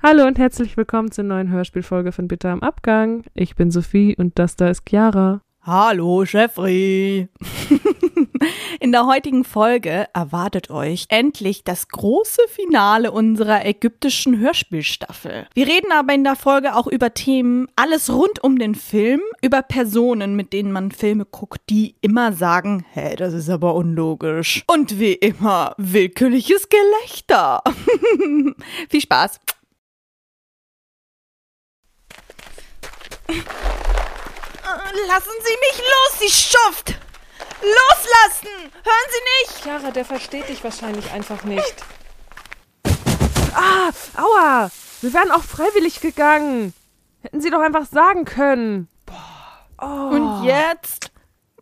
Hallo und herzlich willkommen zur neuen Hörspielfolge von Bitter am Abgang. Ich bin Sophie und das da ist Chiara. Hallo, Jeffrey. In der heutigen Folge erwartet euch endlich das große Finale unserer ägyptischen Hörspielstaffel. Wir reden aber in der Folge auch über Themen, alles rund um den Film, über Personen, mit denen man Filme guckt, die immer sagen, hä, das ist aber unlogisch. Und wie immer, willkürliches Gelächter. Viel Spaß. Lassen Sie mich los, Sie Schuft! Loslassen! Hören Sie nicht! Chiara, der versteht dich wahrscheinlich einfach nicht. Ah, aua! Wir wären auch freiwillig gegangen. Hätten Sie doch einfach sagen können. Oh. Und jetzt?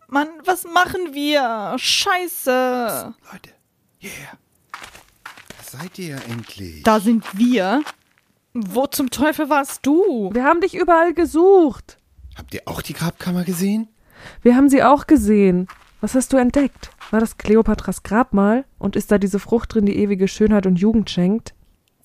Mann, was machen wir? Scheiße. Leute, yeah. Da seid ihr endlich. Da sind wir. Wo zum Teufel warst du? Wir haben dich überall gesucht. Habt ihr auch die Grabkammer gesehen? Wir haben sie auch gesehen. Was hast du entdeckt? War das Kleopatras Grabmal? Und ist da diese Frucht drin, die ewige Schönheit und Jugend schenkt?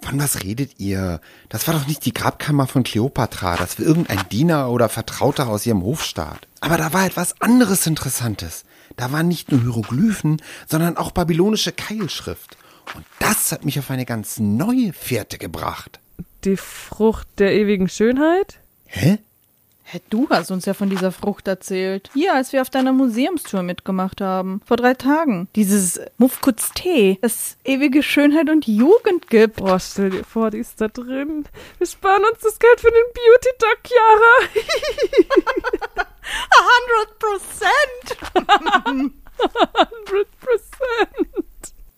Von was redet ihr? Das war doch nicht die Grabkammer von Kleopatra, das war irgendein Diener oder Vertrauter aus ihrem Hofstaat. Aber da war etwas anderes Interessantes. Da waren nicht nur Hieroglyphen, sondern auch babylonische Keilschrift. Und das hat mich auf eine ganz neue Fährte gebracht. Die Frucht der ewigen Schönheit? Hä? Hä, du hast uns ja von dieser Frucht erzählt. Hier, als wir auf deiner Museumstour mitgemacht haben. Vor drei Tagen. Dieses Mufkuts Tee, das ewige Schönheit und Jugend gibt. Boah, stell dir vor, die ist da drin. Wir sparen uns das Geld für den Beauty-Duck, Chiara. A hundred Prozent! 100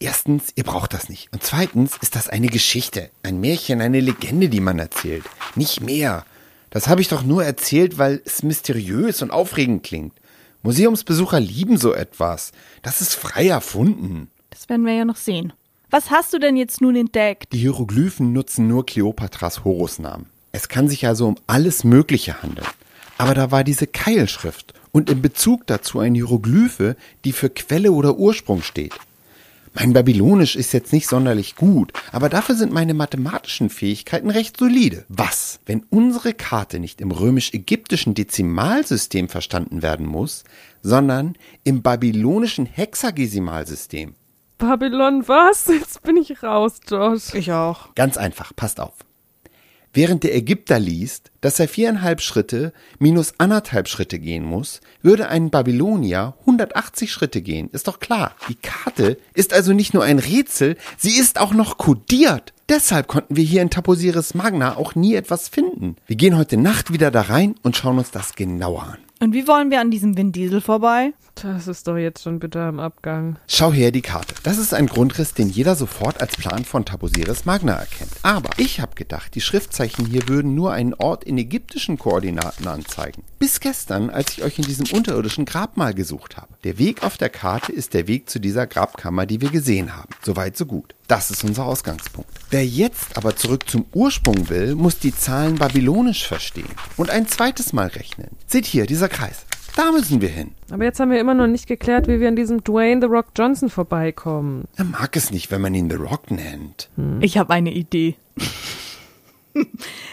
Erstens, ihr braucht das nicht. Und zweitens ist das eine Geschichte, ein Märchen, eine Legende, die man erzählt. Nicht mehr. Das habe ich doch nur erzählt, weil es mysteriös und aufregend klingt. Museumsbesucher lieben so etwas. Das ist frei erfunden. Das werden wir ja noch sehen. Was hast du denn jetzt nun entdeckt? Die Hieroglyphen nutzen nur Kleopatras Horusnamen. Es kann sich also um alles Mögliche handeln. Aber da war diese Keilschrift und in Bezug dazu eine Hieroglyphe, die für Quelle oder Ursprung steht. Mein Babylonisch ist jetzt nicht sonderlich gut, aber dafür sind meine mathematischen Fähigkeiten recht solide. Was, wenn unsere Karte nicht im römisch-ägyptischen Dezimalsystem verstanden werden muss, sondern im babylonischen Hexagesimalsystem? Babylon, was? Jetzt bin ich raus, Josh. Ich auch. Ganz einfach, passt auf. Während der Ägypter liest, dass er viereinhalb Schritte minus anderthalb Schritte gehen muss, würde ein Babylonier 180 Schritte gehen. Ist doch klar. Die Karte ist also nicht nur ein Rätsel, sie ist auch noch kodiert. Deshalb konnten wir hier in Taposiris Magna auch nie etwas finden. Wir gehen heute Nacht wieder da rein und schauen uns das genauer an. Und wie wollen wir an diesem Vin Diesel vorbei? Das ist doch jetzt schon bitter im Abgang. Schau her die Karte. Das ist ein Grundriss, den jeder sofort als Plan von Taposiris Magna erkennt. Aber ich habe gedacht, die Schriftzeichen hier würden nur einen Ort in ägyptischen Koordinaten anzeigen. Bis gestern, als ich euch in diesem unterirdischen Grabmal gesucht habe. Der Weg auf der Karte ist der Weg zu dieser Grabkammer, die wir gesehen haben. Soweit, so gut. Das ist unser Ausgangspunkt. Wer jetzt aber zurück zum Ursprung will, muss die Zahlen babylonisch verstehen und ein zweites Mal rechnen. Seht hier, dieser Kreis. Da müssen wir hin. Aber jetzt haben wir immer noch nicht geklärt, wie wir an diesem Dwayne The Rock Johnson vorbeikommen. Er mag es nicht, wenn man ihn The Rock nennt. Ich habe eine Idee.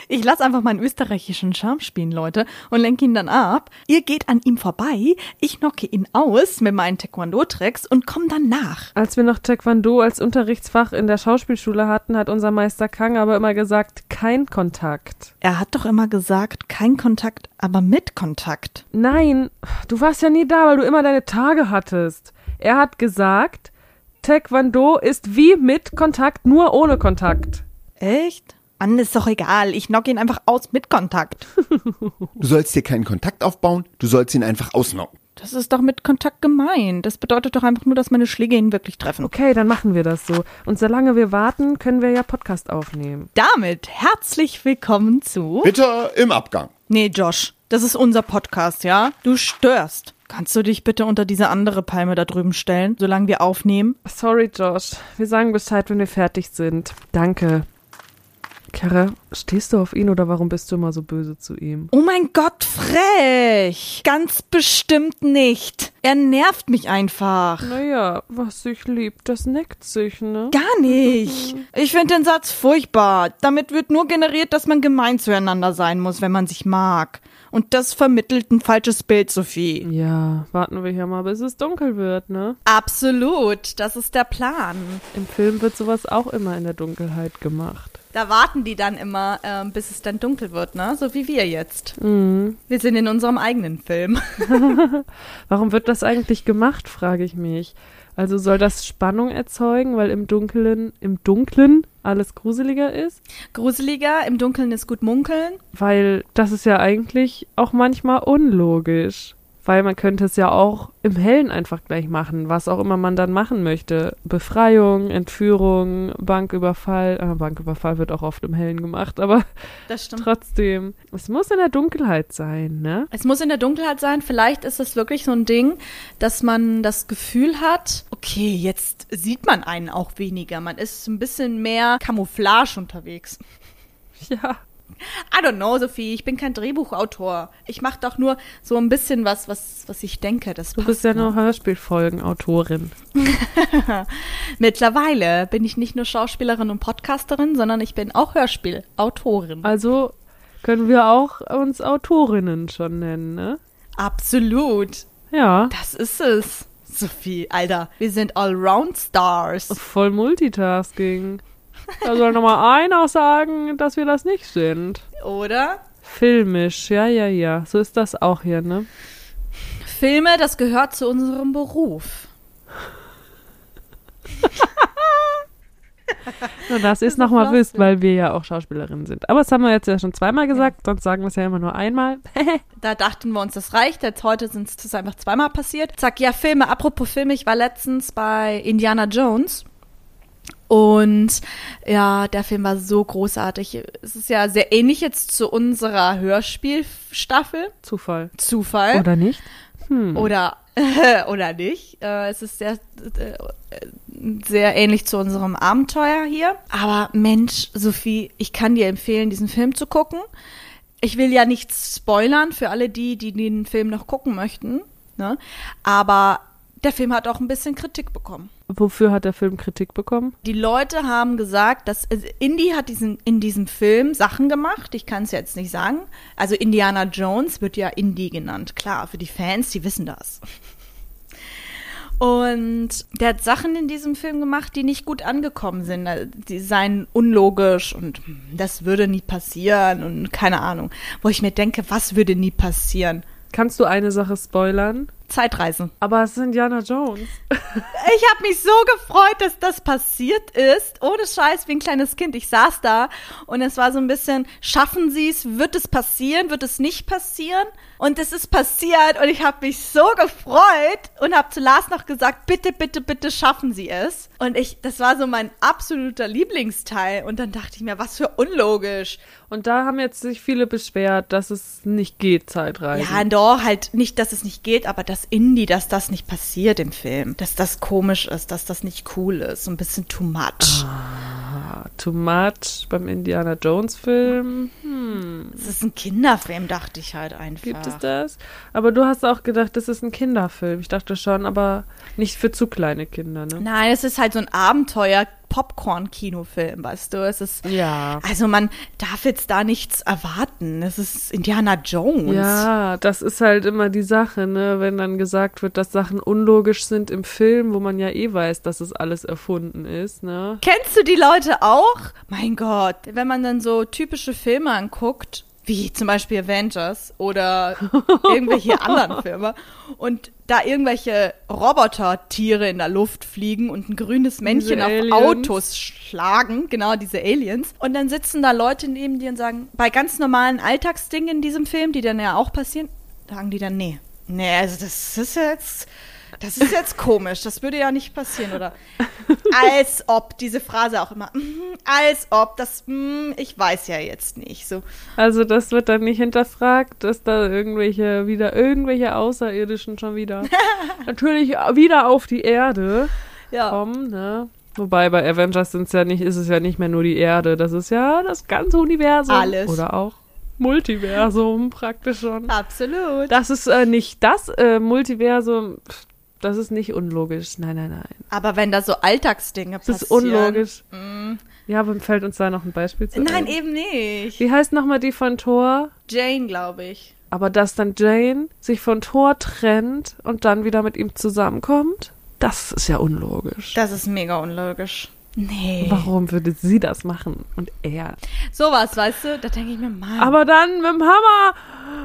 Ich lasse einfach meinen österreichischen Charme spielen, Leute, und lenke ihn dann ab. Ihr geht an ihm vorbei, ich knocke ihn aus mit meinen Taekwondo-Tricks und komm dann nach. Als wir noch Taekwondo als Unterrichtsfach in der Schauspielschule hatten, hat unser Meister Kang aber immer gesagt, kein Kontakt. Er hat doch immer gesagt, kein Kontakt, aber mit Kontakt. Nein, du warst ja nie da, weil du immer deine Tage hattest. Er hat gesagt, Taekwondo ist wie mit Kontakt, nur ohne Kontakt. Echt? Mann, ist doch egal. Ich knock ihn einfach aus mit Kontakt. Du sollst hier keinen Kontakt aufbauen, du sollst ihn einfach ausnocken. Das ist doch mit Kontakt gemeint. Das bedeutet doch einfach nur, dass meine Schläge ihn wirklich treffen. Okay, dann machen wir das so. Und solange wir warten, können wir ja Podcast aufnehmen. Damit herzlich willkommen zu. Bitte im Abgang. Nee, Josh, das ist unser Podcast, ja? Du störst. Kannst du dich bitte unter diese andere Palme da drüben stellen, solange wir aufnehmen? Sorry, Josh. Wir sagen Bescheid, wenn wir fertig sind. Danke. Kara, stehst du auf ihn oder warum bist du immer so böse zu ihm? Oh mein Gott, frech! Ganz bestimmt nicht. Er nervt mich einfach. Naja, was sich liebt, das neckt sich, ne? Gar nicht. Ich finde den Satz furchtbar. Damit wird nur generiert, dass man gemein zueinander sein muss, wenn man sich mag. Und das vermittelt ein falsches Bild, Sophie. Ja, warten wir hier mal, bis es dunkel wird, ne? Absolut. Das ist der Plan. Im Film wird sowas auch immer in der Dunkelheit gemacht. Da warten die dann immer, ähm, bis es dann dunkel wird, ne? So wie wir jetzt. Mhm. Wir sind in unserem eigenen Film. Warum wird das eigentlich gemacht, frage ich mich. Also soll das Spannung erzeugen, weil im Dunklen, im Dunklen alles gruseliger ist? Gruseliger, im Dunkeln ist gut munkeln. Weil das ist ja eigentlich auch manchmal unlogisch. Weil man könnte es ja auch im Hellen einfach gleich machen, was auch immer man dann machen möchte. Befreiung, Entführung, Banküberfall. Äh, Banküberfall wird auch oft im Hellen gemacht, aber trotzdem. Es muss in der Dunkelheit sein, ne? Es muss in der Dunkelheit sein. Vielleicht ist es wirklich so ein Ding, dass man das Gefühl hat, okay, jetzt sieht man einen auch weniger. Man ist ein bisschen mehr Camouflage unterwegs. Ja. I don't know, Sophie. Ich bin kein Drehbuchautor. Ich mache doch nur so ein bisschen was, was, was ich denke. Das Du bist ja noch. nur Hörspielfolgenautorin. Mittlerweile bin ich nicht nur Schauspielerin und Podcasterin, sondern ich bin auch Hörspielautorin. Also können wir auch uns Autorinnen schon nennen, ne? Absolut. Ja. Das ist es. Sophie, Alter, wir sind Allround-Stars. Voll Multitasking. Da soll noch mal einer sagen, dass wir das nicht sind. Oder? Filmisch, ja, ja, ja. So ist das auch hier, ne? Filme, das gehört zu unserem Beruf. Nur ihr es ist nochmal lustig. weil wir ja auch Schauspielerinnen sind. Aber das haben wir jetzt ja schon zweimal gesagt, sonst sagen wir es ja immer nur einmal. Da dachten wir uns, das reicht. Jetzt heute sind es einfach zweimal passiert. Zack, ja, Filme. Apropos Filme, ich war letztens bei Indiana Jones. Und ja, der Film war so großartig. Es ist ja sehr ähnlich jetzt zu unserer Hörspielstaffel. Zufall. Zufall. Oder nicht? Hm. Oder, oder nicht. Äh, es ist sehr, äh, sehr ähnlich zu unserem Abenteuer hier. Aber Mensch, Sophie, ich kann dir empfehlen, diesen Film zu gucken. Ich will ja nichts spoilern für alle die, die den Film noch gucken möchten. Ne? Aber der Film hat auch ein bisschen Kritik bekommen. Wofür hat der Film Kritik bekommen? Die Leute haben gesagt, dass also Indy hat diesen, in diesem Film Sachen gemacht. Ich kann es jetzt nicht sagen. Also Indiana Jones wird ja Indy genannt. Klar, für die Fans, die wissen das. Und der hat Sachen in diesem Film gemacht, die nicht gut angekommen sind. Also, Die seien unlogisch und das würde nie passieren und keine Ahnung. Wo ich mir denke, was würde nie passieren? Kannst du eine Sache spoilern? Zeitreisen. Aber es ist Indiana Jones. Ich habe mich so gefreut, dass das passiert ist. Ohne Scheiß, wie ein kleines Kind. Ich saß da und es war so ein bisschen, schaffen Sie es? Wird es passieren? Wird es nicht passieren? Und es ist passiert und ich habe mich so gefreut und habe zu Lars noch gesagt, bitte, bitte, bitte schaffen Sie es. Und ich, das war so mein absoluter Lieblingsteil. Und dann dachte ich mir, was für unlogisch. Und da haben jetzt sich viele beschwert, dass es nicht geht, Zeitreisen. Ja, doch, halt nicht, dass es nicht geht, aber das Indie, dass das nicht passiert im Film. Dass das komisch ist, dass das nicht cool ist. So ein bisschen too much. Ah, Too much beim Indiana Jones Film. Hm, Es ist ein Kinderfilm, dachte ich halt einfach. gibt es das? Aber du hast auch gedacht, das ist ein Kinderfilm. Ich dachte schon, aber nicht für zu kleine Kinder, ne? Nein, es ist halt so ein Abenteuer. Popcorn-Kinofilm, weißt du? Es ist, Ja. also man darf jetzt da nichts erwarten. Es ist Indiana Jones. Ja, das ist halt immer die Sache, ne? Wenn dann gesagt wird, dass Sachen unlogisch sind im Film, wo man ja eh weiß, dass es alles erfunden ist, ne? Kennst du die Leute auch? Mein Gott, wenn man dann so typische Filme anguckt, wie zum Beispiel Avengers oder irgendwelche anderen Filme und da irgendwelche Robotertiere in der Luft fliegen und ein grünes Männchen auf. Autos schlagen, genau diese Aliens. Und dann sitzen da Leute neben dir und sagen, bei ganz normalen Alltagsdingen in diesem Film, die dann ja auch passieren, sagen die dann, nee, nee, also das ist jetzt, das ist jetzt komisch, das würde ja nicht passieren, oder? Als ob, diese Phrase auch immer, mhm, als ob, das, mm, ich weiß ja jetzt nicht, so. Also das wird dann nicht hinterfragt, dass da irgendwelche, wieder irgendwelche Außerirdischen schon wieder natürlich wieder auf die Erde Ja. kommen, ne? Wobei bei Avengers sind's ja nicht, ist es ja nicht mehr nur die Erde, das ist ja das ganze Universum. Alles. Oder auch Multiversum praktisch schon. Absolut. Das ist äh, nicht das äh, Multiversum, das ist nicht unlogisch. Nein, nein, nein. Aber wenn da so Alltagsdinge Das passieren. ist unlogisch. Mm. Ja, aber fällt uns da noch ein Beispiel zu Nein, ein? eben nicht. Wie heißt nochmal die von Thor? Jane, glaube ich. Aber dass dann Jane sich von Thor trennt und dann wieder mit ihm zusammenkommt, das ist ja unlogisch. Das ist mega unlogisch. Nee. Warum würde sie das machen und er? Sowas, weißt du? Da denke ich mir, Mann. Aber dann mit dem Hammer,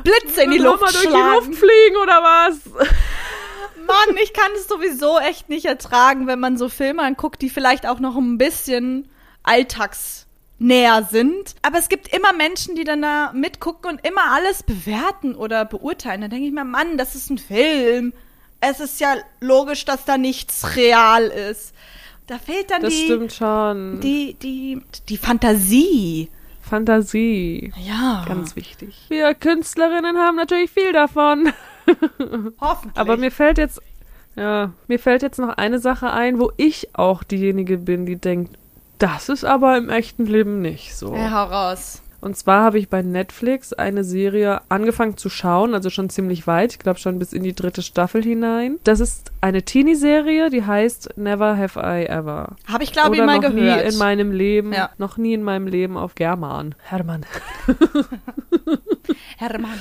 Blitze in die Luft Hammer durch die. Luft fliegen oder was? Mann, ich kann es sowieso echt nicht ertragen, wenn man so Filme anguckt, die vielleicht auch noch ein bisschen alltagsnäher sind. Aber es gibt immer Menschen, die dann da mitgucken und immer alles bewerten oder beurteilen. Da denke ich mir, Mann, das ist ein Film. Es ist ja logisch, dass da nichts real ist. Da fehlt dann Das die, stimmt schon. die, die, die Fantasie. Fantasie. Ja, Ganz wichtig. Wir Künstlerinnen haben natürlich viel davon. hoffentlich. Aber mir fällt jetzt, ja, mir fällt jetzt noch eine Sache ein, wo ich auch diejenige bin, die denkt, das ist aber im echten Leben nicht so. ja, hau raus. Und zwar habe ich bei Netflix eine Serie angefangen zu schauen, also schon ziemlich weit, ich glaube schon bis in die dritte Staffel hinein. Das ist eine Teenie-Serie, die heißt Never Have I Ever. Habe ich, glaube ich, mal noch gehört. nie in meinem Leben, Ja. noch nie in meinem Leben auf German. Hermann. Hermann.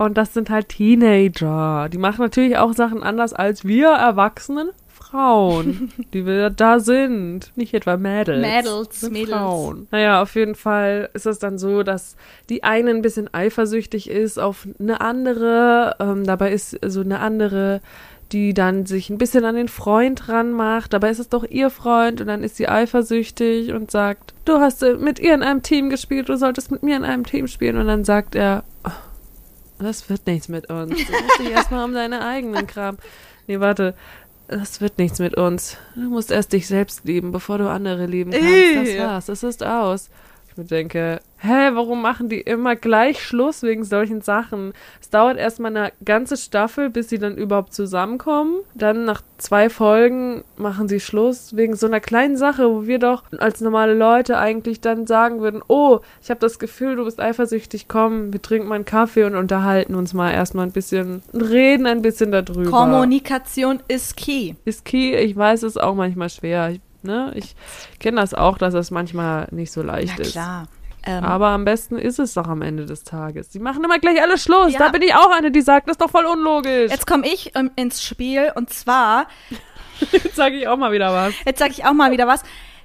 Und das sind halt Teenager. Die machen natürlich auch Sachen anders als wir erwachsenen Frauen, die wir da sind. Nicht etwa Mädels. Mädels, sind Mädels. Frauen. Naja, auf jeden Fall ist es dann so, dass die eine ein bisschen eifersüchtig ist auf eine andere. Ähm, dabei ist so eine andere die dann sich ein bisschen an den Freund ranmacht, dabei ist es doch ihr Freund und dann ist sie eifersüchtig und sagt, du hast mit ihr in einem Team gespielt, du solltest mit mir in einem Team spielen und dann sagt er, "Oh, das wird nichts mit uns. Du musst dich erstmal um deine eigenen Kram. Nee, warte. Das wird nichts mit uns. Du musst erst dich selbst lieben, bevor du andere lieben kannst. Das war's. Das ist aus. Mir denke, hä, warum machen die immer gleich Schluss wegen solchen Sachen? Es dauert erstmal eine ganze Staffel, bis sie dann überhaupt zusammenkommen. Dann nach zwei Folgen machen sie Schluss wegen so einer kleinen Sache, wo wir doch als normale Leute eigentlich dann sagen würden, oh, ich habe das Gefühl, du bist eifersüchtig, komm, wir trinken mal einen Kaffee und unterhalten uns mal erstmal ein bisschen, reden ein bisschen darüber. Kommunikation ist key. Ist key, ich weiß, es ist auch manchmal schwer. Ich, ne? ich kenne das auch, dass es manchmal nicht so leicht Na ist. klar. Ähm, Aber am besten ist es doch am Ende des Tages. Die machen immer gleich alles Schluss. Ja. Da bin ich auch eine, die sagt, das ist doch voll unlogisch. jetzt komme ich ähm, ins Spiel und zwar, Jetzt sage ich auch mal wieder was. jetzt sage ich auch mal wieder was.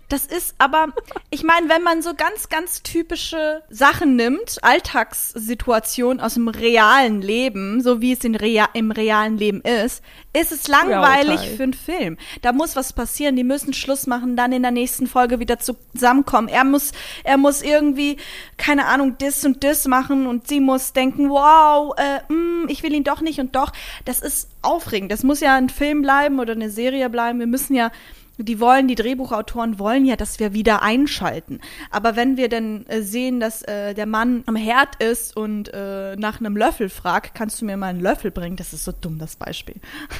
Das ist aber, ich meine, wenn man so ganz, ganz typische Sachen nimmt, Alltagssituationen aus dem realen Leben, so wie es in rea im realen Leben ist, ist es langweilig Urteil. für einen Film. Da muss was passieren, die müssen Schluss machen, dann in der nächsten Folge wieder zusammenkommen. Er muss, er muss irgendwie, keine Ahnung, das und das machen und sie muss denken, wow, äh, mm, ich will ihn doch nicht und doch. Das ist aufregend. Das muss ja ein Film bleiben oder eine Serie bleiben. Wir müssen ja die wollen, die Drehbuchautoren wollen ja, dass wir wieder einschalten. Aber wenn wir dann äh, sehen, dass äh, der Mann am Herd ist und äh, nach einem Löffel fragt, kannst du mir mal einen Löffel bringen? Das ist so dumm, das Beispiel.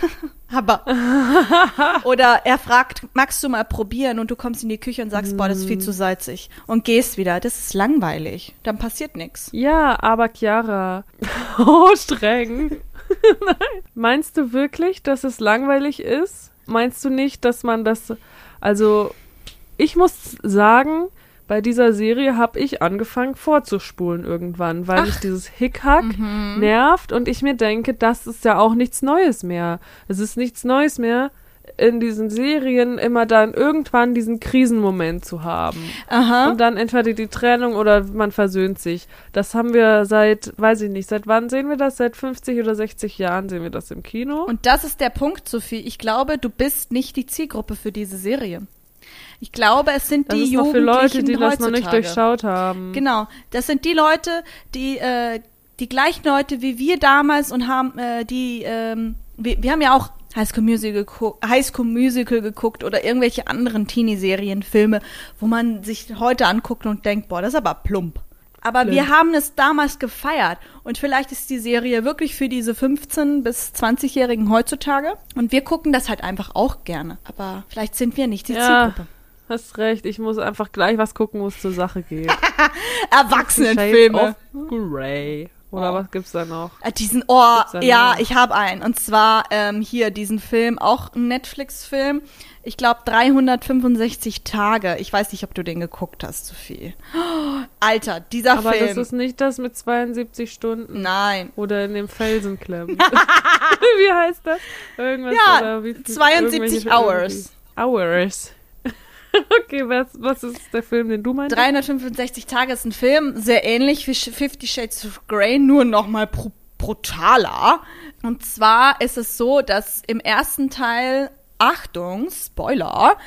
Aber. Oder er fragt, magst du mal probieren? Und du kommst in die Küche und sagst, boah, das ist viel zu salzig. Und gehst wieder. Das ist langweilig. Dann passiert nichts. Ja, aber Chiara. Oh, streng. Nein. Meinst du wirklich, dass es langweilig ist? Meinst du nicht, dass man das. Also, ich muss sagen, bei dieser Serie habe ich angefangen vorzuspulen irgendwann, weil mich dieses Hickhack nervt und ich mir denke, das ist ja auch nichts Neues mehr. Es ist nichts Neues mehr, in diesen Serien immer dann irgendwann diesen Krisenmoment zu haben. Aha. Und dann entweder die Trennung oder man versöhnt sich. Das haben wir seit, weiß ich nicht, seit wann sehen wir das? Seit 50 oder 60 Jahren sehen wir das im Kino. Und das ist der Punkt, Sophie. Ich glaube, du bist nicht die Zielgruppe für diese Serie. Ich glaube, es sind das die ist noch für Jugendlichen Leute, die das noch nicht heutzutage. durchschaut haben. Genau, das sind die Leute, die äh, die gleichen Leute wie wir damals und haben äh, die ähm, wir, wir haben ja auch High School Musical geguckt, High School Musical geguckt oder irgendwelche anderen Teenie-Serien, Filme, wo man sich heute anguckt und denkt, boah, das ist aber plump. Aber wir haben es damals gefeiert. Und vielleicht ist die Serie wirklich für diese 15- bis 20-Jährigen heutzutage. Und wir gucken das halt einfach auch gerne. Aber vielleicht sind wir nicht die Ja. Zielgruppe. Hast recht, ich muss einfach gleich was gucken, wo es zur Sache geht. Erwachsenenfilme. Grey. Oder Oh. was gibt's da noch? Äh, Diesen, oh, ja, noch? ich habe einen. Und zwar ähm, hier diesen Film, auch ein Netflix-Film. Ich glaube 365 Tage. Ich weiß nicht, ob du den geguckt hast, Sophie. Oh, Alter, dieser Aber Film. das ist nicht das mit 72 Stunden. Nein. Oder in dem Felsen klemmen. wie heißt das? Irgendwas Ja, oder wie viel- 72 irgendwelche- Hours. irgendwie- Hours. okay, was, was ist der Film, den du meinst? 365 Tage ist ein Film, sehr ähnlich wie Fifty Shades of Grey, nur noch mal bru brutaler. Und zwar ist es so, dass im ersten Teil, Achtung, Spoiler,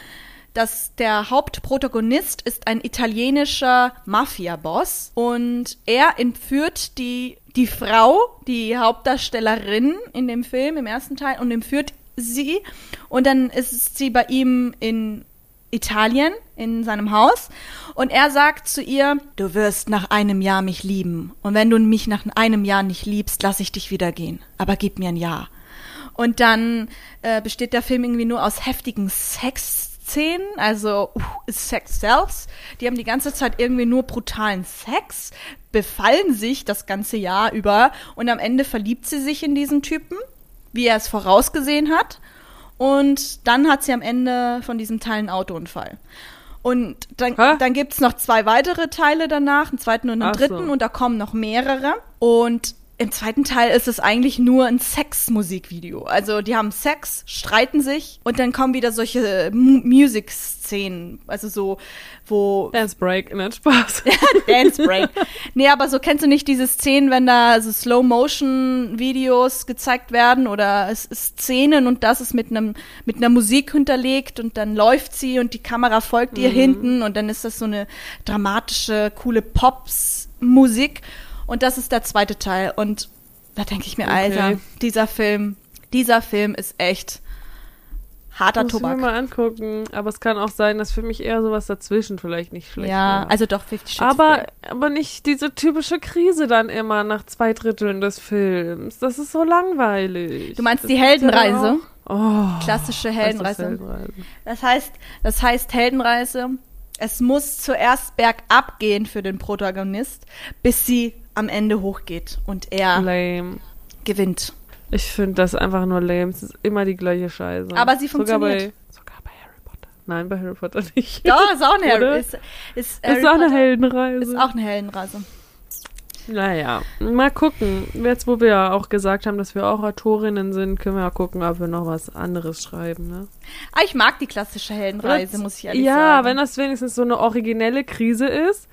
dass der Hauptprotagonist ist ein italienischer Mafia-Boss und er entführt die, die Frau, die Hauptdarstellerin in dem Film, im ersten Teil, und entführt sie und dann ist sie bei ihm in Italien in seinem Haus und er sagt zu ihr, du wirst nach einem Jahr mich lieben und wenn du mich nach einem Jahr nicht liebst, lass ich dich wieder gehen, aber gib mir ein Jahr. Und dann äh, besteht der Film irgendwie nur aus heftigen Sexszenen, also uh, Sex Sells. Die haben die ganze Zeit irgendwie nur brutalen Sex, befallen sich das ganze Jahr über und am Ende verliebt sie sich in diesen Typen, wie er es vorausgesehen hat. Und dann hat sie am Ende von diesem Teil einen Autounfall. Und dann, Hä? dann gibt's noch zwei weitere Teile danach, einen zweiten und einen Ach so. dritten, und da kommen noch mehrere. Und im zweiten Teil ist es eigentlich nur ein Sex-Musikvideo. Also die haben Sex, streiten sich und dann kommen wieder solche Mu Music-Szenen. Also so, wo Dance Break, nicht Spaß. Dance Break. nee, aber so kennst du nicht diese Szenen, wenn da so Slow-Motion-Videos gezeigt werden oder es ist Szenen und das ist mit einem mit einer Musik hinterlegt und dann läuft sie und die Kamera folgt ihr hinten und dann ist das so eine dramatische, coole Pops-Musik und das ist der zweite Teil und da denke ich mir, Okay. Alter, dieser Film, dieser Film ist echt harter Muss ich mir Tobak. mal angucken. Aber es kann auch sein, dass für mich eher sowas dazwischen vielleicht nicht schlecht Ja, wäre. also doch 50 Shades aber, aber nicht diese typische Krise dann immer nach zwei Dritteln des Films. Das ist so langweilig. Du meinst Das die Heldenreise? Oh, Klassische das Heldenreise. Heldenreise. Das heißt, das heißt Heldenreise. Es muss zuerst bergab gehen für den Protagonist, bis sie am Ende hochgeht und er Lame. gewinnt. Ich finde das einfach nur lame. Es ist immer die gleiche Scheiße. Aber sie Sogar funktioniert. bei, sogar bei Harry Potter. Nein, bei Harry Potter nicht. Ja, ist auch eine? Harry, ist, ist ist Harry auch eine Heldenreise. Ist auch eine Heldenreise. Naja, mal gucken. Jetzt, wo wir ja auch gesagt haben, dass wir auch Autorinnen sind, können wir ja gucken, ob wir noch was anderes schreiben. Ne? Ah, ich mag die klassische Heldenreise, Oder- muss ich ehrlich ja, sagen. wenn das wenigstens so eine originelle Krise ist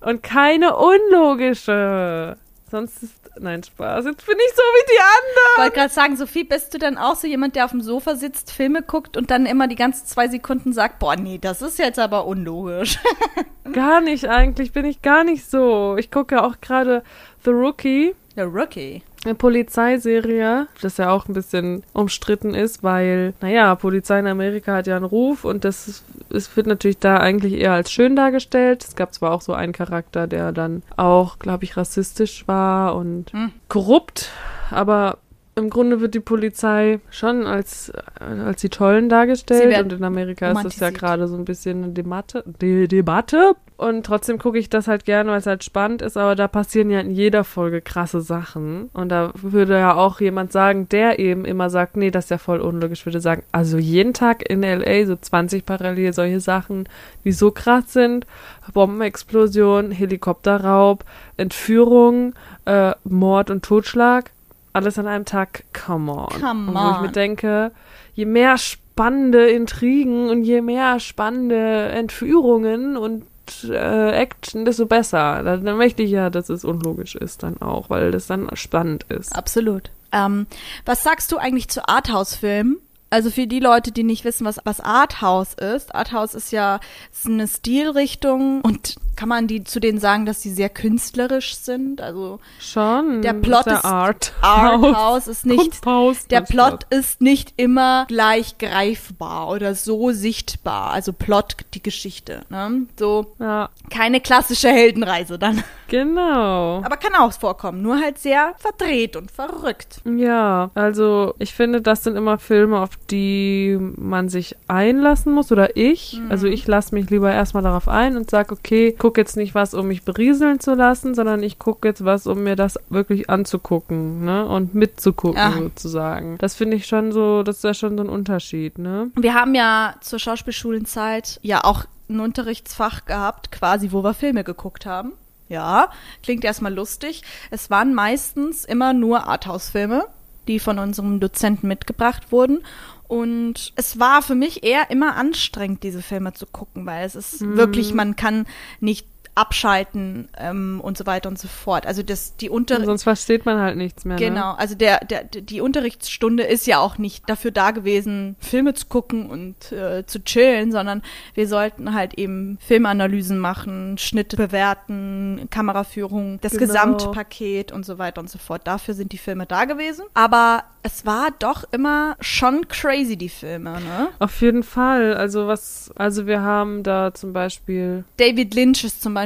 und keine unlogische. Sonst ist. Nein, Spaß. Jetzt bin ich so wie die Ich anderen. wollte gerade sagen, Sophie, bist du dann auch so jemand, der auf dem Sofa sitzt, Filme guckt und dann immer die ganzen zwei Sekunden sagt, boah, nee, das ist jetzt aber unlogisch. Gar nicht eigentlich, bin ich gar nicht so. Ich gucke auch gerade The Rookie. Der Rookie. Eine Polizeiserie, das ja auch ein bisschen umstritten ist, weil, naja, Polizei in Amerika hat ja einen Ruf und das ist, es wird natürlich da eigentlich eher als schön dargestellt. Es gab zwar auch so einen Charakter, der dann auch, glaube ich, rassistisch war und Hm. korrupt, aber im Grunde wird die Polizei schon als, als die Tollen dargestellt und in Amerika ist das ja gerade so ein bisschen eine Debatte. De Debatte. Und trotzdem gucke ich das halt gerne, weil es halt spannend ist, aber da passieren ja in jeder Folge krasse Sachen. Und da würde ja auch jemand sagen, der eben immer sagt, nee, das ist ja voll unlogisch, würde sagen, also jeden Tag in LA so 20 parallel solche Sachen, die so krass sind. Bombenexplosion, Helikopterraub, Entführung, äh, Mord und Totschlag. Alles an einem Tag, come on. Come und wo ich on. mir denke, je mehr spannende Intrigen und je mehr spannende Entführungen und äh, Action, desto besser. Dann, dann möchte ich ja, dass es unlogisch ist dann auch, weil das dann spannend ist. Absolut. Ähm, was sagst du eigentlich zu Arthouse-Filmen? Also für die Leute, die nicht wissen, was, was Arthouse ist. Arthouse ist ja ist eine Stilrichtung und kann man die zu denen sagen, dass die sehr künstlerisch sind? Also Schon. Der Plot der ist- Art. Arthouse ist nicht Kunsthaus. der Plot ist nicht immer gleich greifbar oder so sichtbar. Also Plot, die Geschichte. Ne? So Ja, keine klassische Heldenreise dann. Genau. Aber kann auch vorkommen, nur halt sehr verdreht und verrückt. Ja, also ich finde, das sind immer Filme, auf die man sich einlassen muss oder ich. Also ich lasse mich lieber erstmal darauf ein und sage, okay, guck jetzt nicht was, um mich berieseln zu lassen, sondern ich gucke jetzt was, um mir das wirklich anzugucken, ne? Und mitzugucken Ja. sozusagen. Das finde ich schon so, das ist ja schon so ein Unterschied, ne? Wir haben ja zur Schauspielschulenzeit ja auch ein Unterrichtsfach gehabt, quasi, wo wir Filme geguckt haben. Ja, klingt erstmal lustig. Es waren meistens immer nur Arthouse-Filme, die von unserem Dozenten mitgebracht wurden. Und es war für mich eher immer anstrengend, diese Filme zu gucken, weil es ist wirklich, man kann nicht abschalten ähm, und so weiter und so fort. Also das, die Unter Sonst versteht man halt nichts mehr. Ne? Genau, also der, der, die Unterrichtsstunde ist ja auch nicht dafür da gewesen, Filme zu gucken und äh, zu chillen, sondern wir sollten halt eben Filmanalysen machen, Schnitte bewerten, Kameraführung, das Genau. Gesamtpaket und so weiter und so fort. Dafür sind die Filme da gewesen. Aber es war doch immer schon crazy, die Filme, ne? Auf jeden Fall. Also was, also wir haben da zum Beispiel David Lynch ist zum Beispiel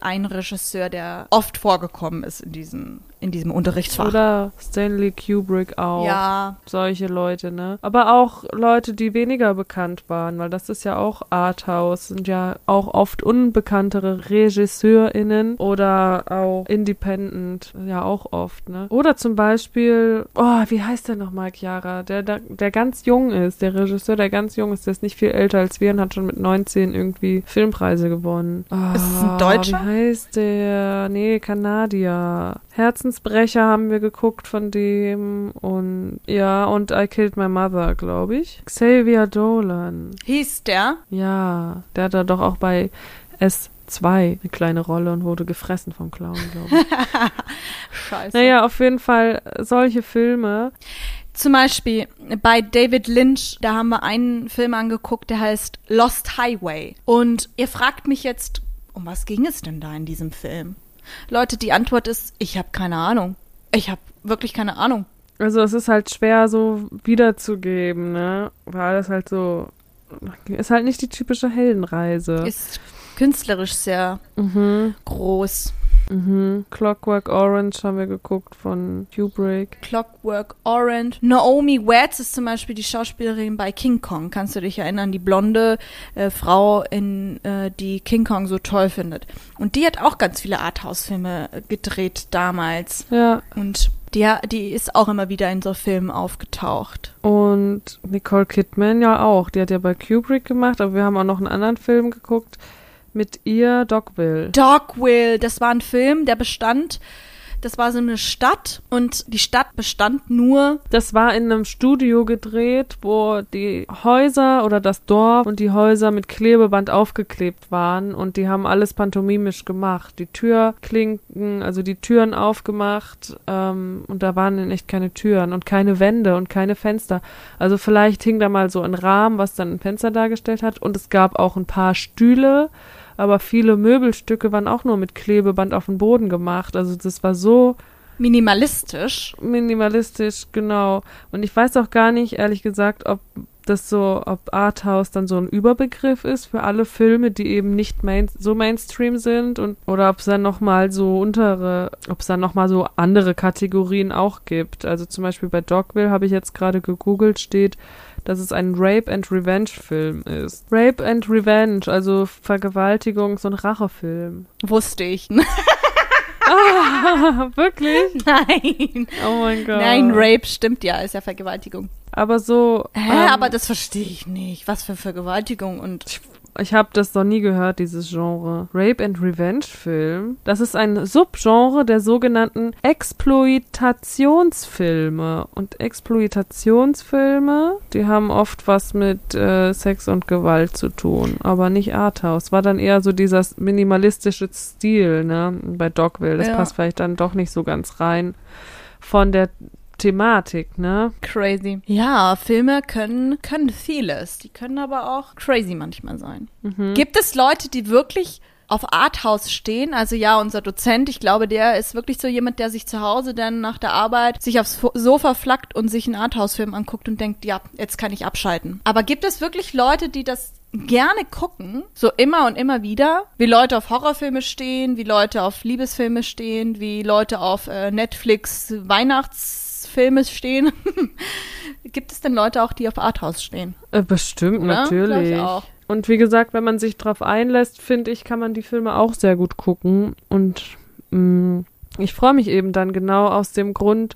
ein Regisseur, der oft vorgekommen ist in diesem, in diesem Unterrichtsfach. oder Stanley Kubrick auch. ja, solche Leute, ne? Aber auch Leute, die weniger bekannt waren, weil das ist ja auch Arthouse, sind ja auch oft unbekanntere RegisseurInnen oder auch Independent, ja auch oft, ne? Oder zum Beispiel, oh, wie heißt der nochmal, Chiara? Der, der, der ganz jung ist, der Regisseur, der ganz jung ist, der ist nicht viel älter als wir und hat schon mit 19 irgendwie Filmpreise gewonnen. Oh, Ist es ein Deutscher? Wie heißt der? Nee, Kanadier. Herzensbrecher haben wir geguckt von dem und ja, und I Killed My Mother, glaube ich. Xavier Dolan. hieß der. Ja, der hat da doch auch bei S2 eine kleine Rolle und wurde gefressen vom Clown, glaube ich. Scheiße. naja, auf jeden Fall solche Filme. Zum Beispiel bei David Lynch, da haben wir einen Film angeguckt, der heißt Lost Highway. Und ihr fragt mich jetzt, um was ging es denn da in diesem Film? Leute, die Antwort ist, ich habe keine Ahnung. Ich habe wirklich keine Ahnung. Also es ist halt schwer so wiederzugeben, ne? Weil es halt so ist halt nicht die typische Heldenreise. Ist künstlerisch sehr mhm. groß. Mhm. Clockwork Orange haben wir geguckt von Kubrick. Clockwork Orange. Naomi Watts ist zum Beispiel die Schauspielerin bei King Kong. Kannst du dich erinnern? Die blonde äh, Frau, in, äh, die King Kong so toll findet. Und die hat auch ganz viele Arthouse-Filme äh, gedreht damals. Ja, Und die, die ist auch immer wieder in so Filmen aufgetaucht. und Nicole Kidman ja auch. Die hat ja bei Kubrick gemacht, aber wir haben auch noch einen anderen Film geguckt mit ihr, Dogville. Dogville, das war ein Film, der bestand, das war so eine Stadt und die Stadt bestand nur Das war in einem Studio gedreht, wo die Häuser oder das Dorf und die Häuser mit Klebeband aufgeklebt waren und die haben alles pantomimisch gemacht. Die Türklinken, also die Türen aufgemacht ähm, und da waren in echt keine Türen und keine Wände und keine Fenster. Also vielleicht hing da mal so ein Rahmen, was dann ein Fenster dargestellt hat und es gab auch ein paar Stühle, aber viele Möbelstücke waren auch nur mit Klebeband auf den Boden gemacht. Also das war so minimalistisch. minimalistisch, genau. Und ich weiß auch gar nicht, ehrlich gesagt, ob das so, ob Arthouse dann so ein Überbegriff ist für alle Filme, die eben nicht main so Mainstream sind und oder ob es dann nochmal so untere, ob es dann nochmal so andere Kategorien auch gibt. Also zum Beispiel bei Dogville habe ich jetzt gerade gegoogelt, steht, dass es ein Rape and Revenge Film ist. Rape and Revenge, also Vergewaltigung, so ein Rachefilm. Wusste ich. Ah, wirklich? Nein. Oh mein Gott. Nein, Rape stimmt ja, ist ja Vergewaltigung. Aber so. Hä, ähm, aber das verstehe ich nicht. Was für Vergewaltigung und Ich habe das noch nie gehört, dieses Genre. Rape and Revenge Film. Das ist ein Subgenre der sogenannten Exploitationsfilme. Und Exploitationsfilme, die haben oft was mit äh, Sex und Gewalt zu tun, aber nicht Arthouse. War dann eher so dieser minimalistische Stil, ne? Bei Dogville. Das Ja. passt vielleicht dann doch nicht so ganz rein von der Thematik, ne? crazy. Ja, Filme können, können vieles. Die können aber auch crazy manchmal sein. Mhm. Gibt es Leute, die wirklich auf Arthouse stehen. Also ja, unser Dozent, ich glaube, der ist wirklich so jemand, der sich zu Hause dann nach der Arbeit sich aufs Sofa flackt und sich einen Arthouse-Film anguckt und denkt, ja, jetzt kann ich abschalten. Aber gibt es wirklich Leute, die das gerne gucken, so immer und immer wieder, wie Leute auf Horrorfilme stehen, wie Leute auf Liebesfilme stehen, wie Leute auf äh, Netflix Weihnachtsfilme stehen. Gibt es denn Leute auch, die auf Arthouse stehen? Äh, bestimmt, Oder? Natürlich. Und wie gesagt, wenn man sich drauf einlässt, finde ich, kann man die Filme auch sehr gut gucken. Und mh, ich freue mich eben dann genau aus dem Grund,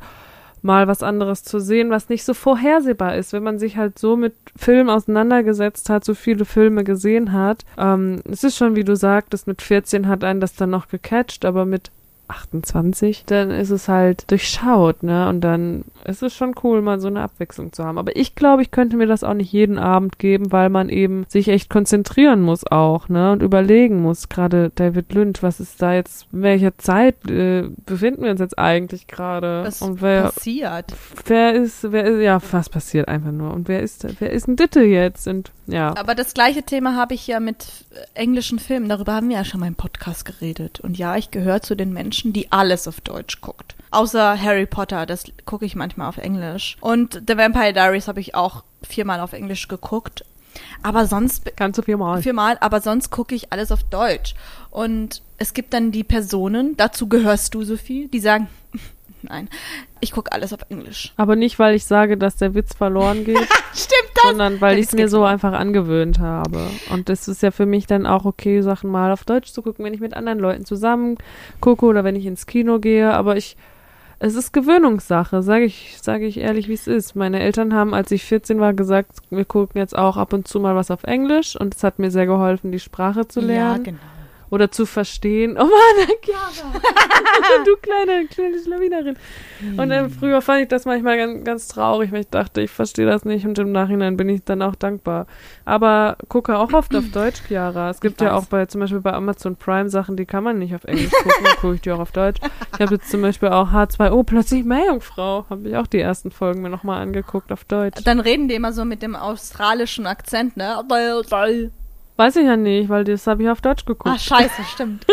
mal was anderes zu sehen, was nicht so vorhersehbar ist, wenn man sich halt so mit Filmen auseinandergesetzt hat, so viele Filme gesehen hat. Ähm, es ist schon, wie du sagtest, mit 14 hat einen das dann noch gecatcht, aber mit 28, dann ist es halt durchschaut, ne? Und dann ist es schon cool, mal so eine Abwechslung zu haben. Aber ich glaube, ich könnte mir das auch nicht jeden Abend geben, weil man eben sich echt konzentrieren muss auch, ne? Und überlegen muss. Gerade David Lynch, was ist da jetzt, in welcher Zeit äh, befinden wir uns jetzt eigentlich gerade? Was Und wer, passiert? wer ist, wer ist, ja, was passiert einfach nur? Und wer ist, wer ist denn Ditte jetzt? Und ja. Aber das gleiche Thema habe ich ja mit englischen Filmen. Darüber haben wir ja schon mal im Podcast geredet. Und ja, ich gehöre zu den Menschen, die alles auf Deutsch guckt. Außer Harry Potter, das gucke ich manchmal auf Englisch. Und The Vampire Diaries habe ich auch viermal auf Englisch geguckt. Aber sonst Kannst du viermal. viermal, aber sonst gucke ich alles auf Deutsch. Und es gibt dann die Personen, dazu gehörst du, Sophie, die sagen, nein, ich gucke alles auf Englisch. Aber nicht, weil ich sage, dass der Witz verloren geht. Stimmt das? sondern weil ich es mir so einfach angewöhnt habe. Und das ist ja für mich dann auch okay, Sachen mal auf Deutsch zu gucken, wenn ich mit anderen Leuten zusammen gucke oder wenn ich ins Kino gehe. Aber ich, es ist Gewöhnungssache, sage ich, sage ich ehrlich, wie es ist. Meine Eltern haben, als ich 14 war, gesagt, wir gucken jetzt auch ab und zu mal was auf Englisch und es hat mir sehr geholfen, die Sprache zu Ja, lernen genau. Oder zu verstehen. Oh Mann, Chiara, du kleine, kleine Schlawinerin. Und äh, früher fand ich das manchmal ganz, ganz traurig, weil ich dachte, ich verstehe das nicht und im Nachhinein bin ich dann auch dankbar. Aber gucke auch oft auf Deutsch, Chiara. Es gibt ja auch bei zum Beispiel bei Amazon Prime Sachen, die kann man nicht auf Englisch gucken, dann gucke ich die auch auf Deutsch. Ich habe jetzt zum Beispiel auch H2O, plötzlich Meerjungfrau, habe ich auch die ersten Folgen mir nochmal angeguckt auf Deutsch. Dann reden die immer so mit dem australischen Akzent, ne? Weiß ich ja nicht, weil das habe ich auf Deutsch geguckt. Ah, scheiße, stimmt.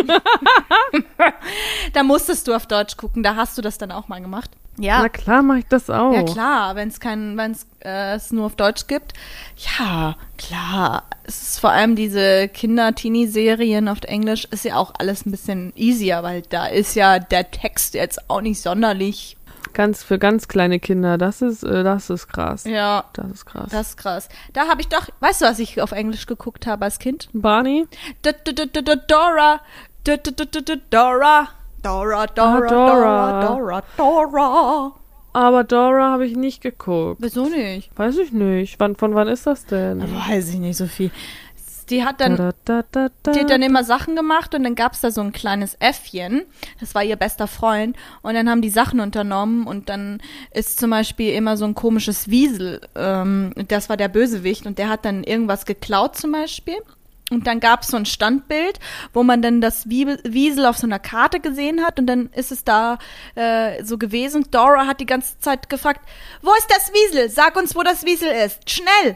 da musstest du auf Deutsch gucken, da hast du das dann auch mal gemacht. Ja. Na klar mache ich das auch. Ja klar, wenn es kein, wenn es äh, es nur auf Deutsch gibt. Ja, klar. Es ist vor allem diese Kinder-Teenie-Serien auf Englisch ist ja auch alles ein bisschen easier, weil da ist ja der Text jetzt auch nicht sonderlich. Ganz für ganz kleine Kinder, das ist, äh, das ist krass. Ja, Das ist krass. das ist krass. Da habe ich doch, weißt du, was ich auf Englisch geguckt habe als Kind? Barney? Dora. Dora. Dora, Dora, Dora, Dora. Dora. Aber Dora habe ich nicht geguckt. Wieso nicht? Weiß ich nicht. Wann, von wann ist das denn? Weiß ich nicht so viel. Die hat dann da, da, da, Die hat dann immer Sachen gemacht und dann gab's da so ein kleines Äffchen, das war ihr bester Freund und dann haben die Sachen unternommen und dann ist zum Beispiel immer so ein komisches Wiesel, ähm, das war der Bösewicht und der hat dann irgendwas geklaut zum Beispiel und dann gab's so ein Standbild, wo man dann das Wiesel auf so einer Karte gesehen hat und dann ist es da äh, so gewesen. Dora hat die ganze Zeit gefragt, wo ist das Wiesel? Sag uns, wo das Wiesel ist. Schnell!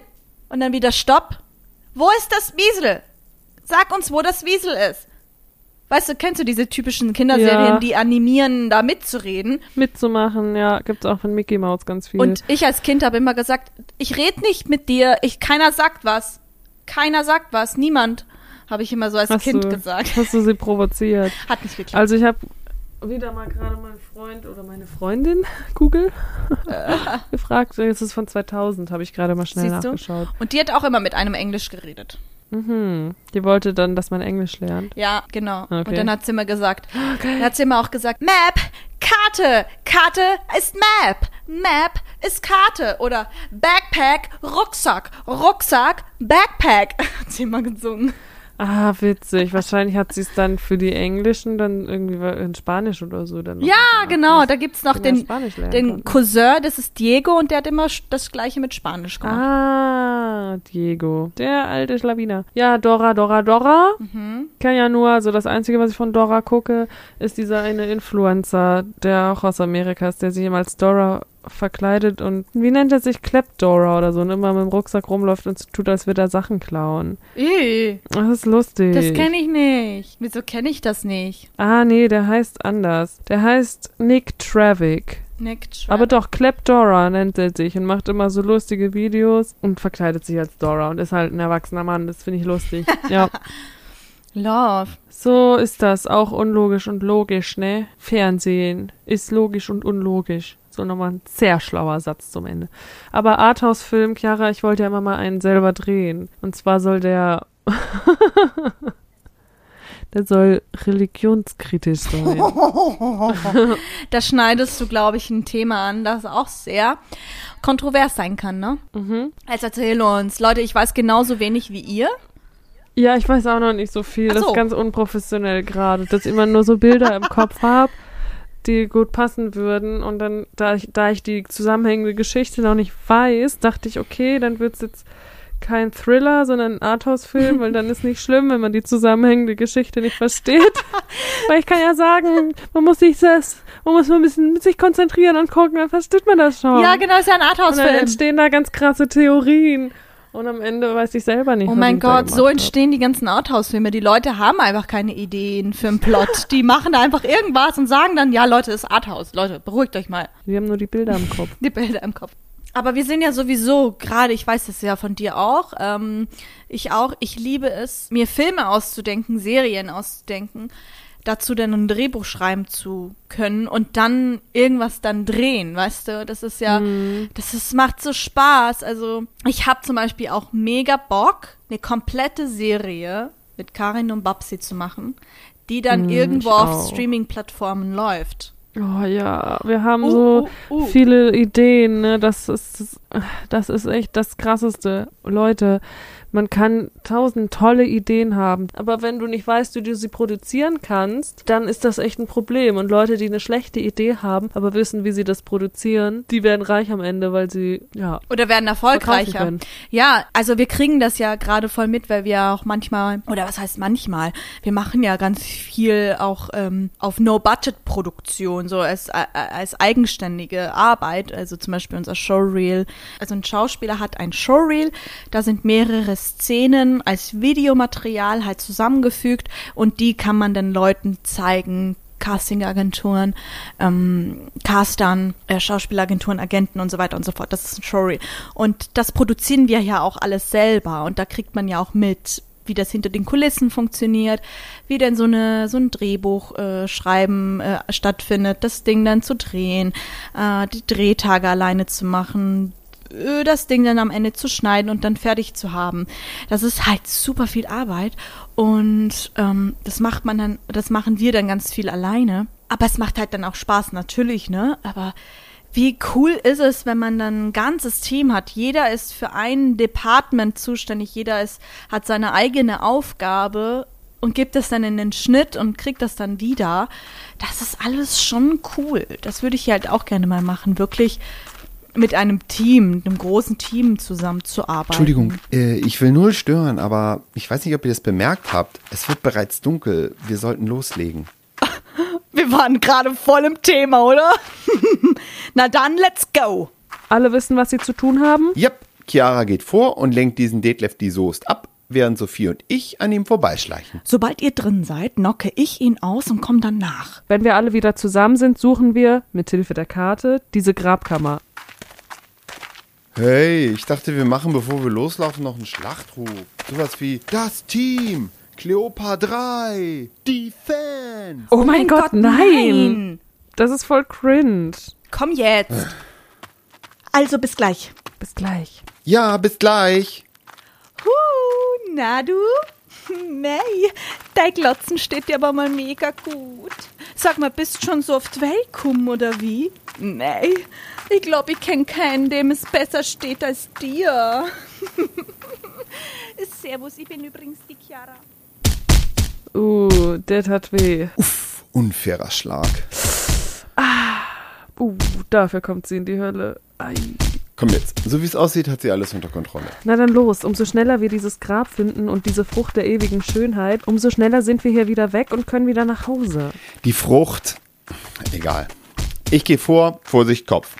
Und dann wieder Stopp. Wo ist das Wiesel? Sag uns, wo das Wiesel ist. Weißt du, kennst du diese typischen Kinderserien, Ja. die animieren, da mitzureden? Mitzumachen, ja, gibt's auch von Mickey Mouse ganz viel. Und ich als Kind habe immer gesagt, ich rede nicht mit dir, ich, keiner sagt was. Keiner sagt was, niemand, habe ich immer so als hast Kind du, gesagt. Hast du sie provoziert? Hat nicht geklappt. Also ich habe wieder mal gerade meinen Freund oder meine Freundin, Google, gefragt. Das ist von 2000, habe ich gerade mal schnell Siehst du? nachgeschaut. Und die hat auch immer mit einem Englisch geredet. Mhm. Die wollte dann, dass man Englisch lernt. Ja, genau. Okay. Und dann hat sie immer gesagt, dann hat sie immer auch gesagt, Map, Karte, Karte ist Map, Map ist Karte oder Backpack, Rucksack, Rucksack, Backpack, hat sie immer gesungen. Ah, witzig. Wahrscheinlich hat sie es dann für die Englischen dann irgendwie in Spanisch oder so dann. Ja, genau, da gibt's noch den, den. Cousin, das ist Diego und der hat immer das gleiche mit Spanisch gemacht. Ah, Diego. Der alte Schlawiner. Ja, Dora, Dora, Dora. Mhm. Ich kann ja nur, also das Einzige, was ich von Dora gucke, ist dieser eine Influencer, der auch aus Amerika ist, der sich immer als Dora verkleidet und wie nennt er sich? Klepdora oder so und immer mit dem Rucksack rumläuft und so tut, als würde er Sachen klauen. Ih, Das ist lustig. das kenne ich nicht. Wieso kenne ich das nicht? ah, nee, der heißt anders. Der heißt Nick Travick. Nick Tra- Aber doch, Klepdora nennt er sich und macht immer so lustige Videos und verkleidet sich als Dora und ist halt ein erwachsener Mann. Das finde ich lustig. Ja. Love. So ist das. Auch unlogisch und logisch, ne? Fernsehen ist logisch und unlogisch. So nochmal ein sehr schlauer Satz zum Ende. Aber Arthouse-Film, Chiara, ich wollte ja immer mal einen selber drehen. Und zwar soll der. der soll religionskritisch sein. Da schneidest du, glaube ich, ein Thema an, das auch sehr kontrovers sein kann, ne? Mhm. Jetzt erzähl uns. Leute, ich weiß genauso wenig wie ihr. Ja, ich weiß auch noch nicht so viel. Ach Das so. ist ganz unprofessionell gerade, dass ich immer nur so Bilder im Kopf habe, die gut passen würden. Und dann, da ich, da ich die zusammenhängende Geschichte noch nicht weiß, dachte ich, okay, dann wird's jetzt kein Thriller, sondern ein Arthouse-Film, weil dann ist nicht schlimm, wenn man die zusammenhängende Geschichte nicht versteht. weil ich kann ja sagen, man muss sich das, man muss mal ein bisschen mit sich konzentrieren und gucken, dann versteht man das schon. Ja, genau, ist ja ein und dann Arthouse-Film. entstehen da ganz krasse Theorien. Und am Ende weiß ich selber nicht. Oh mein Gott, so gemacht hab. entstehen die ganzen Arthouse-Filme. Die Leute haben einfach keine Ideen für einen Plot. Die machen da einfach irgendwas und sagen dann, ja Leute, das ist Arthouse. Leute, beruhigt euch mal. Wir haben nur die Bilder im Kopf. Die Bilder im Kopf. Aber wir sind ja sowieso, gerade, ich weiß das ja von dir auch, ähm, ich auch, ich liebe es, mir Filme auszudenken, Serien auszudenken, dazu dann ein Drehbuch schreiben zu können und dann irgendwas dann drehen, weißt du? Das ist ja, das ist, macht so Spaß. Also ich habe zum Beispiel auch mega Bock, eine komplette Serie mit Karin und Babsi zu machen, die dann Mm, irgendwo auf. Streaming-Plattformen läuft. Oh ja, wir haben Uh, so uh, uh. viele Ideen, ne? Das ist das ist echt das krasseste. Leute, man kann tausend tolle Ideen haben, aber wenn du nicht weißt, wie du sie produzieren kannst, dann ist das echt ein Problem und Leute, die eine schlechte Idee haben, aber wissen, wie sie das produzieren, die werden reich am Ende, weil sie ja Oder werden erfolgreicher. Ja, also wir kriegen das ja gerade voll mit, weil wir auch manchmal, oder was heißt manchmal, wir machen ja ganz viel auch ähm, auf No-Budget-Produktion, so als, äh, als eigenständige Arbeit. Also zum Beispiel unser Showreel. Also ein Schauspieler hat ein Showreel, da sind mehrere Szenen als Videomaterial halt zusammengefügt und die kann man dann Leuten zeigen, Castingagenturen, ähm, Castern, äh, Schauspielagenturen, Agenten und so weiter und so fort. Das ist ein Showreel. Und das produzieren wir ja auch alles selber. Und da kriegt man ja auch mit, wie das hinter den Kulissen funktioniert, wie denn so eine so ein Drehbuch äh, schreiben äh, stattfindet, das Ding dann zu drehen, äh, die Drehtage alleine zu machen, das Ding dann am Ende zu schneiden und dann fertig zu haben. Das ist halt super viel Arbeit und ähm, das macht man dann, das machen wir dann ganz viel alleine. Aber es macht halt dann auch Spaß, natürlich, ne? Aber wie cool ist es, wenn man dann ein ganzes Team hat? Jeder ist für ein Department zuständig, jeder ist, hat seine eigene Aufgabe und gibt es dann in den Schnitt und kriegt das dann wieder. Das ist alles schon cool. Das würde ich halt auch gerne mal machen, wirklich mit einem Team, einem großen Team zusammenzuarbeiten. Entschuldigung, äh, ich will null stören, aber ich weiß nicht, ob ihr das bemerkt habt. Es wird bereits dunkel. Wir sollten loslegen. Wir waren gerade voll im Thema, oder? Na dann, let's go. Alle wissen, was sie zu tun haben. Yep, Chiara geht vor und lenkt diesen Detlef die Soest ab, während Sophie und ich an ihm vorbeischleichen. Sobald ihr drin seid, knocke ich ihn aus und komme dann nach. Wenn wir alle wieder zusammen sind, suchen wir mit Hilfe der Karte diese Grabkammer. Hey, ich dachte, wir machen, bevor wir loslaufen, noch einen Schlachtruf. Sowas wie das Team, Cleopa 3, die Fans. Oh, mein Gott, nein. Das ist voll cringe. Komm jetzt. Also bis gleich. Bis gleich. Ja, bis gleich. Huh, na du? Mei, dein Glotzen steht dir aber mal mega gut. Sag mal, bist schon so oft Welcome oder wie? Mei, ich glaube, ich kenne keinen, dem es besser steht als dir. Servus, ich bin übrigens die Chiara. Uh, der tat weh. Uff, unfairer Schlag. Uh, dafür kommt sie in die Hölle. Ei. Komm jetzt, so wie es aussieht, hat sie alles unter Kontrolle. Na dann los, umso schneller wir dieses Grab finden und diese Frucht der ewigen Schönheit, umso schneller sind wir hier wieder weg und können wieder nach Hause. Die Frucht. Egal. Ich gehe vor, Vorsicht, Kopf.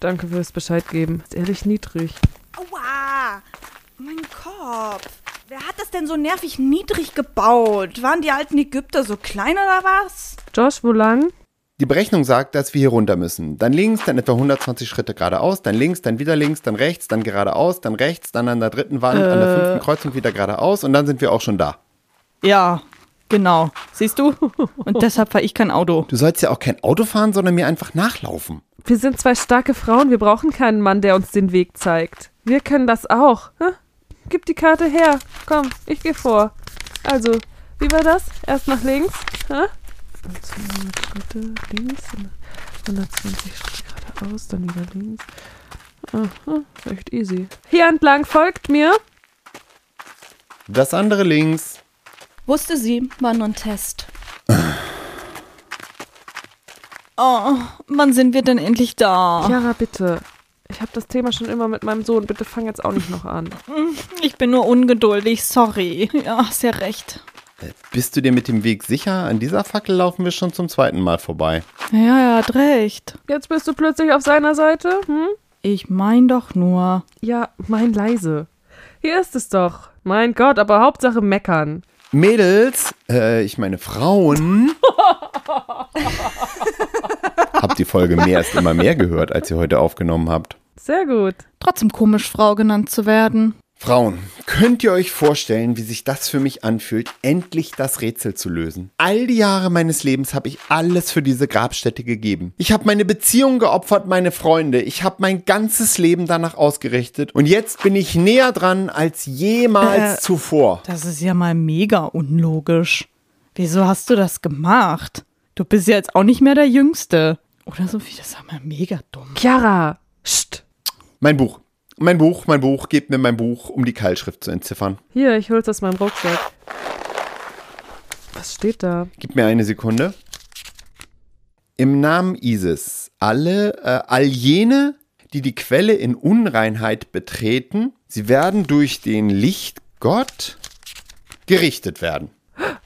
Danke fürs Bescheid geben. Ist ehrlich niedrig. Aua! Mein Kopf. Wer hat das denn so nervig niedrig gebaut? Waren die alten Ägypter so klein oder was? Josh, wo lang? Die Berechnung sagt, dass wir hier runter müssen. Dann links, dann etwa 120 Schritte geradeaus, dann links, dann wieder links, dann rechts, dann geradeaus, dann rechts, dann an der dritten Wand, an der fünften Kreuzung wieder geradeaus und dann sind wir auch schon da. Ja, genau. Siehst du? Und deshalb fahre ich kein Auto. Du sollst ja auch kein Auto fahren, sondern mir einfach nachlaufen. Wir sind zwei starke Frauen. Wir brauchen keinen Mann, der uns den Weg zeigt. Wir können das auch. Hä? Gib die Karte her. Komm, ich gehe vor. Also, wie war das? Erst nach links. Hä? 200 Schritte links, 120 Schritte geradeaus, dann wieder links. Aha, echt easy. Hier entlang, folgt mir. Das andere links. Wusste sie, war nur ein Test. Oh, wann sind wir denn endlich da? Chiara, bitte. Ich habe das Thema schon immer mit meinem Sohn. Bitte fang jetzt auch nicht noch an. Ich bin nur ungeduldig, sorry. Ja, hast ja recht. Äh, Bist du dir mit dem Weg sicher? An dieser Fackel laufen wir schon zum zweiten Mal vorbei. Ja, er hat recht. Jetzt bist du plötzlich auf seiner Seite? Hm? Ich mein doch nur. Ja, mein leise. Hier ist es doch. Mein Gott, aber Hauptsache meckern. Mädels, äh, ich meine Frauen. Habt die Folge mehr ist immer mehr gehört, als ihr heute aufgenommen habt. Sehr gut. Trotzdem komisch, Frau genannt zu werden. Frauen, könnt ihr euch vorstellen, wie sich das für mich anfühlt, endlich das Rätsel zu lösen? All die Jahre meines Lebens habe ich alles für diese Grabstätte gegeben. Ich habe meine Beziehung geopfert, meine Freunde. Ich habe mein ganzes Leben danach ausgerichtet. Und jetzt bin ich näher dran als jemals Äh. zuvor. Das ist ja mal mega unlogisch. Wieso hast du das gemacht? Du bist ja jetzt auch nicht mehr der Jüngste. Oder so wie, das ist ja mal mega dumm. Chiara, Psst. Mein Buch. Mein Buch, mein Buch, gebt mir mein Buch, um die Keilschrift zu entziffern. Hier, ich hol's aus meinem Rucksack. Was steht da? Gib mir eine Sekunde. Im Namen Isis, alle, äh, all jene, die die Quelle in Unreinheit betreten, sie werden durch den Lichtgott gerichtet werden.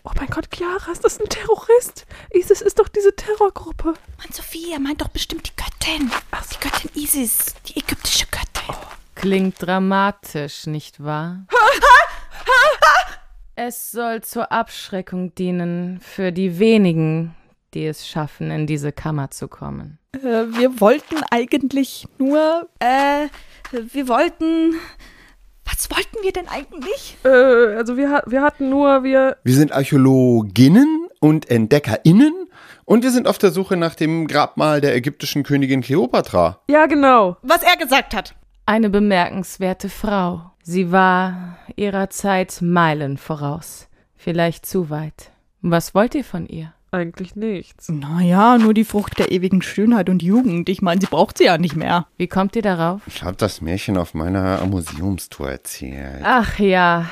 Oh mein Gott, Chiara, ist das ein Terrorist? ISIS ist doch diese Terrorgruppe. Mann, Sophie, er meint doch bestimmt die Göttin. Ach, die Göttin Isis, die ägyptische Göttin. Klingt dramatisch, nicht wahr? Es soll zur Abschreckung dienen für die wenigen, die es schaffen, in diese Kammer zu kommen. Äh, wir wollten eigentlich nur, äh, wir wollten, was wollten wir denn eigentlich? Äh, also wir, wir hatten nur, wir. Wir sind Archäologinnen und EntdeckerInnen und wir sind auf der Suche nach dem Grabmal der ägyptischen Königin Kleopatra. Ja, genau. Was er gesagt hat. Eine bemerkenswerte Frau. Sie war ihrer Zeit Meilen voraus. Vielleicht zu weit. Was wollt ihr von ihr? Eigentlich nichts. Naja, nur die Frucht der ewigen Schönheit und Jugend. Ich meine, sie braucht sie ja nicht mehr. Wie kommt ihr darauf? Ich habe das Märchen auf meiner Museumstour erzählt. Ach ja,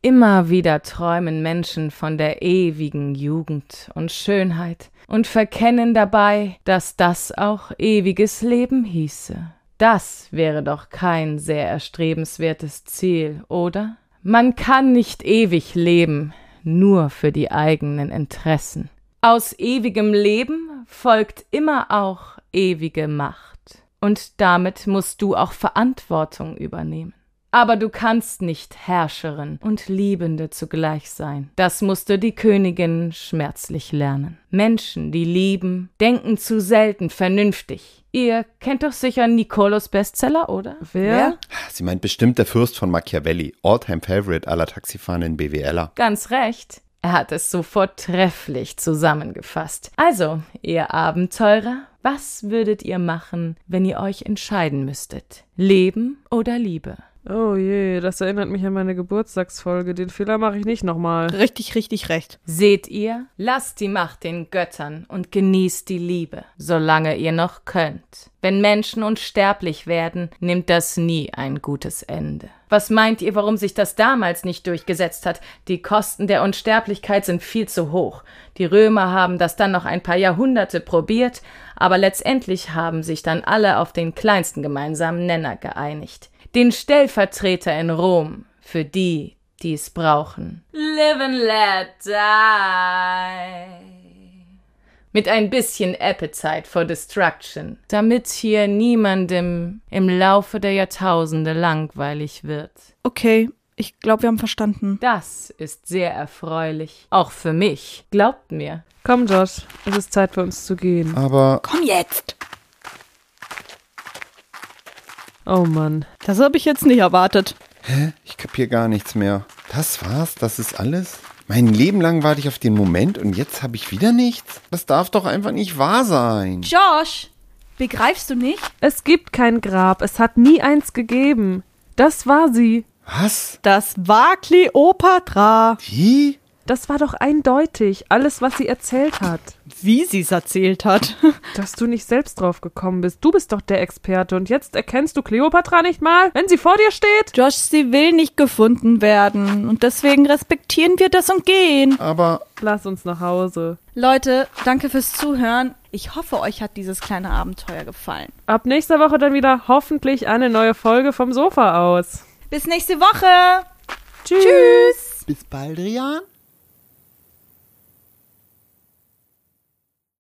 immer wieder träumen Menschen von der ewigen Jugend und Schönheit und verkennen dabei, dass das auch ewiges Leben hieße. Das wäre doch kein sehr erstrebenswertes Ziel, oder? Man kann nicht ewig leben, nur für die eigenen Interessen. Aus ewigem Leben folgt immer auch ewige Macht. Und damit musst du auch Verantwortung übernehmen. Aber du kannst nicht Herrscherin und Liebende zugleich sein. Das musste die Königin schmerzlich lernen. Menschen, die lieben, denken zu selten vernünftig. Ihr kennt doch sicher Nicolos Bestseller, oder? Wer? Sie meint bestimmt der Fürst von Machiavelli, Alltime Favorite aller taxifahrenden BWLer. Ganz recht. Er hat es so vortrefflich zusammengefasst. Also, ihr Abenteurer, was würdet ihr machen, wenn ihr euch entscheiden müsstet? Leben oder Liebe? Oh je, das erinnert mich an meine Geburtstagsfolge. Den Fehler mache ich nicht nochmal. Richtig, richtig recht. Seht ihr? Lasst die Macht den Göttern und genießt die Liebe, solange ihr noch könnt. Wenn Menschen unsterblich werden, nimmt das nie ein gutes Ende. Was meint ihr, warum sich das damals nicht durchgesetzt hat? Die Kosten der Unsterblichkeit sind viel zu hoch. Die Römer haben das dann noch ein paar Jahrhunderte probiert, aber letztendlich haben sich dann alle auf den kleinsten gemeinsamen Nenner geeinigt. Den Stellvertreter in Rom für die, die es brauchen. Live and let die. Mit ein bisschen Appetite for Destruction, damit hier niemandem im Laufe der Jahrtausende langweilig wird. Okay, ich glaube, wir haben verstanden. Das ist sehr erfreulich. Auch für mich. Glaubt mir. Komm, Josh, es ist Zeit für uns zu gehen. Aber Komm jetzt! Oh Mann. Das habe ich jetzt nicht erwartet. ich kapier gar nichts mehr. Das war's? Das ist alles? Mein Leben lang warte ich auf den Moment und jetzt habe ich wieder nichts? Das darf doch einfach nicht wahr sein. Josh, begreifst du nicht? Es gibt kein Grab. Es hat nie eins gegeben. Das war sie. Was? Das war Kleopatra. Wie? Das war doch eindeutig. Alles, was sie erzählt hat. Wie sie es erzählt hat. Dass du nicht selbst drauf gekommen bist. Du bist doch der Experte und jetzt erkennst du Kleopatra nicht mal, wenn sie vor dir steht? Josh, sie will nicht gefunden werden. Und deswegen respektieren wir das und gehen. Aber Lass uns nach Hause. Leute, danke fürs Zuhören. Ich hoffe, euch hat dieses kleine Abenteuer gefallen. Ab nächster Woche dann wieder hoffentlich eine neue Folge vom Sofa aus. Bis nächste Woche. Tschüss. Tschüss. bis bald, Rian.